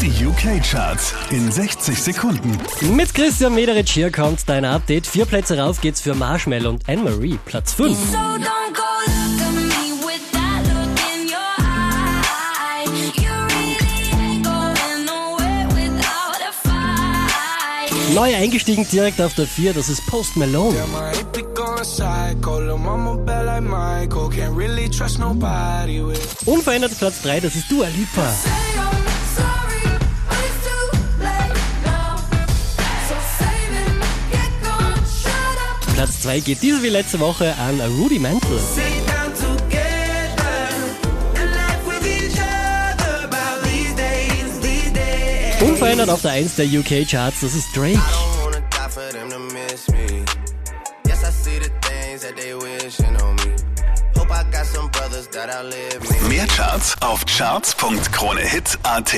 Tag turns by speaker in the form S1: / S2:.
S1: Die UK-Charts in 60 Sekunden.
S2: Mit Christian Mederich hier kommt dein Update. Vier Plätze rauf geht's für Marshmallow und Anne-Marie, Platz 5.
S3: So don't go look at me with that look in your eye. You really ain't going nowhere without a fight.
S2: Neu eingestiegen direkt auf der 4, das ist Post Malone. Unverändert Platz 3, das ist Dua Lipa. Platz 2 geht diese wie letzte Woche an Rudy Mantle.
S4: Sit down together and laugh with each other about these days, these days.
S2: Unverändert auf der 1 der UK-Charts, das ist Drake.
S1: Mehr Charts auf charts.kronehit.at.